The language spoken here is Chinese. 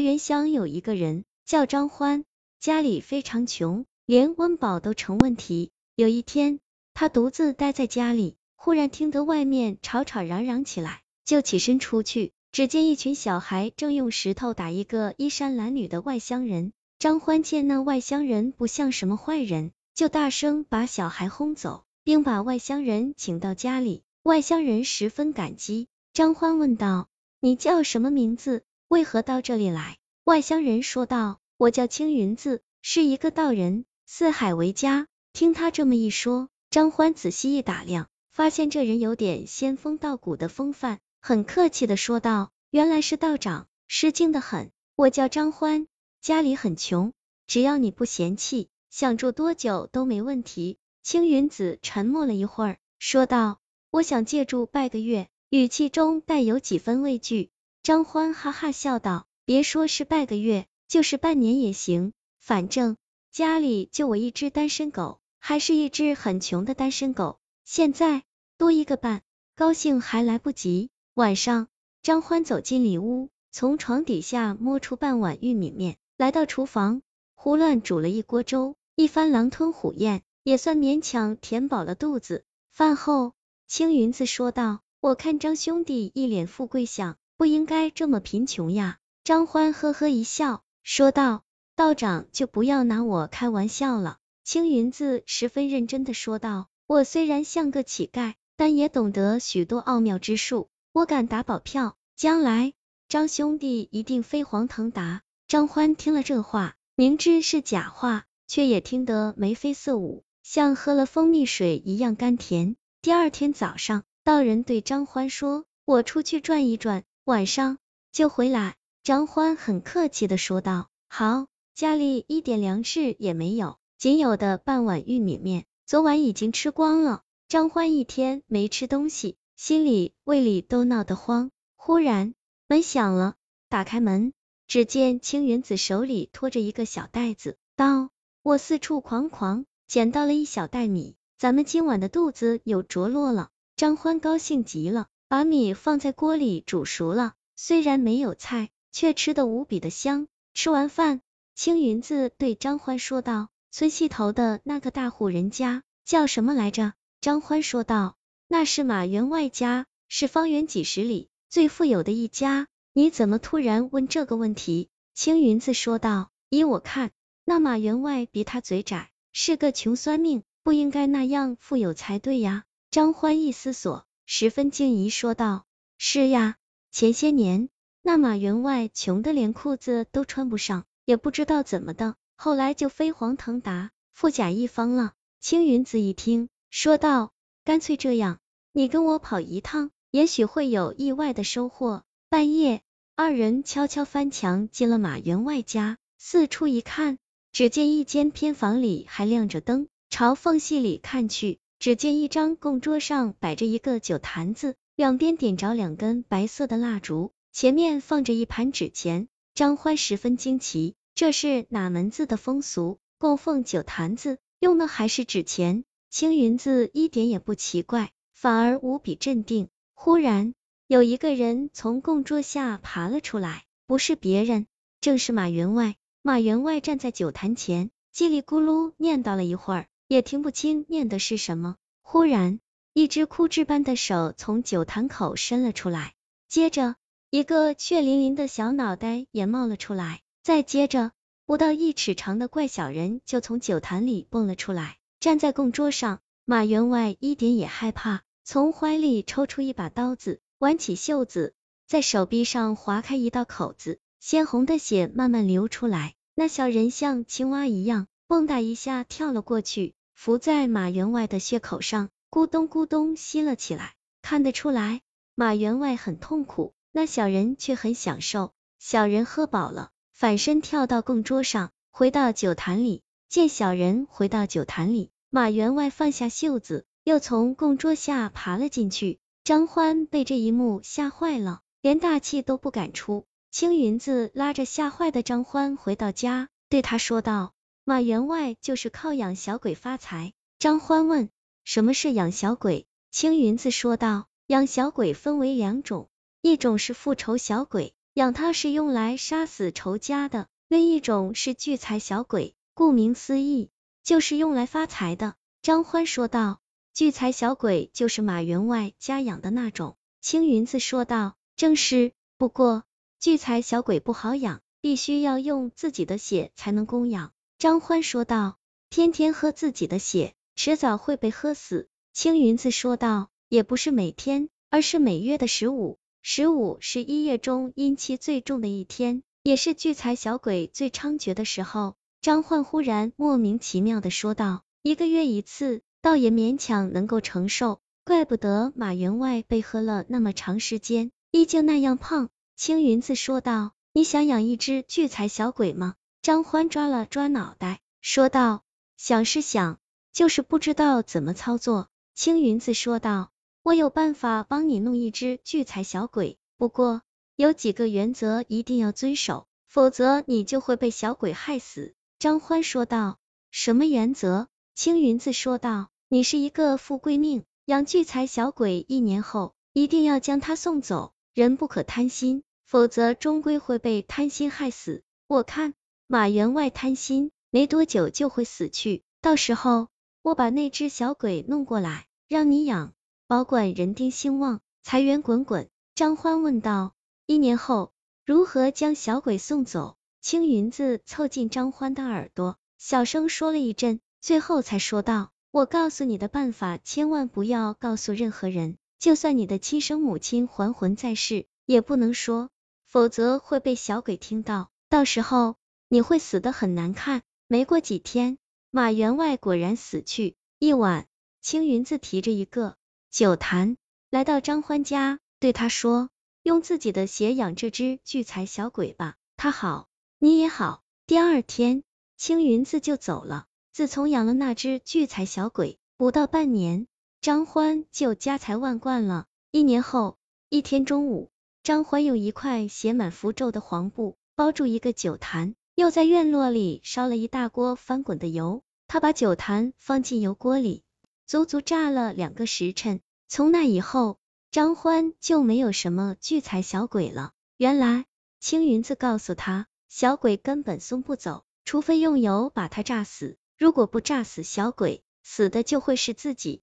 原乡有一个人叫张欢，家里非常穷，连温饱都成问题。有一天，他独自待在家里，忽然听得外面吵吵嚷嚷起来，就起身出去，只见一群小孩正用石头打一个衣衫褴褛的外乡人。张欢见那外乡人不像什么坏人，就大声把小孩轰走，并把外乡人请到家里。外乡人十分感激。张欢问道：“你叫什么名字？为何到这里来？”外乡人说道：“我叫青云子，是一个道人，四海为家。”听他这么一说，张欢仔细一打量，发现这人有点仙风道骨的风范，很客气的说道：“原来是道长，失敬的很。我叫张欢。”家里很穷，只要你不嫌弃，想住多久都没问题。青云子沉默了一会儿，说道：“我想借住半个月。”语气中带有几分畏惧。张欢哈哈笑道：“别说是半个月，就是半年也行，反正家里就我一只单身狗，还是一只很穷的单身狗。现在多一个伴，高兴还来不及。”晚上，张欢走进里屋，从床底下摸出半碗玉米面。来到厨房，胡乱煮了一锅粥，一番狼吞虎咽，也算勉强填饱了肚子。饭后，青云子说道：“我看张兄弟一脸富贵相，不应该这么贫穷呀。”张欢呵呵一笑，说道：“道长就不要拿我开玩笑了。”青云子十分认真的说道：“我虽然像个乞丐，但也懂得许多奥妙之术，我敢打保票，将来张兄弟一定飞黄腾达。”张欢听了这话，明知是假话，却也听得眉飞色舞，像喝了蜂蜜水一样甘甜。第二天早上，道人对张欢说：“我出去转一转，晚上就回来。”张欢很客气的说道：“好。”家里一点粮食也没有，仅有的半碗玉米面，昨晚已经吃光了。张欢一天没吃东西，心里胃里都闹得慌。忽然门响了，打开门。只见青云子手里拖着一个小袋子，道：“我四处狂狂，捡到了一小袋米，咱们今晚的肚子有着落了。”张欢高兴极了，把米放在锅里煮熟了，虽然没有菜，却吃得无比的香。吃完饭，青云子对张欢说道：“村西头的那个大户人家叫什么来着？”张欢说道：“那是马员外家，是方圆几十里最富有的一家。”你怎么突然问这个问题？青云子说道：“依我看，那马员外比他嘴窄，是个穷酸命，不应该那样富有才对呀。”张欢一思索，十分惊疑说道：“是呀，前些年那马员外穷的连裤子都穿不上，也不知道怎么的，后来就飞黄腾达，富甲一方了。”青云子一听，说道：“干脆这样，你跟我跑一趟，也许会有意外的收获。”半夜。二人悄悄翻墙进了马员外家，四处一看，只见一间偏房里还亮着灯，朝缝隙里看去，只见一张供桌上摆着一个酒坛子，两边点着两根白色的蜡烛，前面放着一盘纸钱。张欢十分惊奇，这是哪门子的风俗？供奉酒坛子用的还是纸钱？青云子一点也不奇怪，反而无比镇定。忽然。有一个人从供桌下爬了出来，不是别人，正是马员外。马员外站在酒坛前，叽里咕噜念叨了一会儿，也听不清念的是什么。忽然，一只枯枝般的手从酒坛口伸了出来，接着，一个血淋淋的小脑袋也冒了出来，再接着，不到一尺长的怪小人就从酒坛里蹦了出来，站在供桌上。马员外一点也害怕，从怀里抽出一把刀子。挽起袖子，在手臂上划开一道口子，鲜红的血慢慢流出来。那小人像青蛙一样，蹦跶一下跳了过去，伏在马员外的血口上，咕咚咕咚吸了起来。看得出来，马员外很痛苦，那小人却很享受。小人喝饱了，反身跳到供桌上，回到酒坛里。见小人回到酒坛里，马员外放下袖子，又从供桌下爬了进去。张欢被这一幕吓坏了，连大气都不敢出。青云子拉着吓坏的张欢回到家，对他说道：“马员外就是靠养小鬼发财。”张欢问：“什么是养小鬼？”青云子说道：“养小鬼分为两种，一种是复仇小鬼，养它是用来杀死仇家的；另一种是聚财小鬼，顾名思义，就是用来发财的。张欢说道：“聚财小鬼就是马员外家养的那种。”青云子说道：“正是，不过聚财小鬼不好养，必须要用自己的血才能供养。”张欢说道：“天天喝自己的血，迟早会被喝死。”青云子说道：“也不是每天，而是每月的十五，十五是一月中阴气最重的一天，也是聚财小鬼最猖獗的时候。”张焕忽然莫名其妙的说道：“一个月一次，倒也勉强能够承受，怪不得马员外被喝了那么长时间，依旧那样胖。”青云子说道：“你想养一只聚财小鬼吗？”张欢抓了抓脑袋，说道：“想是想，就是不知道怎么操作。”青云子说道：“我有办法帮你弄一只聚财小鬼，不过有几个原则一定要遵守，否则你就会被小鬼害死。”张欢说道：“什么原则？”青云子说道：“你是一个富贵命，养聚财小鬼一年后，一定要将他送走。人不可贪心，否则终归会被贪心害死。我看。”马员外贪心，没多久就会死去。到时候我把那只小鬼弄过来，让你养，保管人丁兴旺，财源滚滚。张欢问道：一年后如何将小鬼送走？青云子凑近张欢的耳朵，小声说了一阵，最后才说道：我告诉你的办法，千万不要告诉任何人，就算你的亲生母亲还魂在世，也不能说，否则会被小鬼听到，到时候。你会死的很难看。没过几天，马员外果然死去。一晚，青云子提着一个酒坛来到张欢家，对他说：“用自己的血养这只聚财小鬼吧，他好，你也好。”第二天，青云子就走了。自从养了那只聚财小鬼，不到半年，张欢就家财万贯了。一年后，一天中午，张欢用一块写满符咒的黄布包住一个酒坛。又在院落里烧了一大锅翻滚的油，他把酒坛放进油锅里，足足炸了两个时辰。从那以后，张欢就没有什么聚财小鬼了。原来青云子告诉他，小鬼根本送不走，除非用油把他炸死。如果不炸死小鬼，死的就会是自己。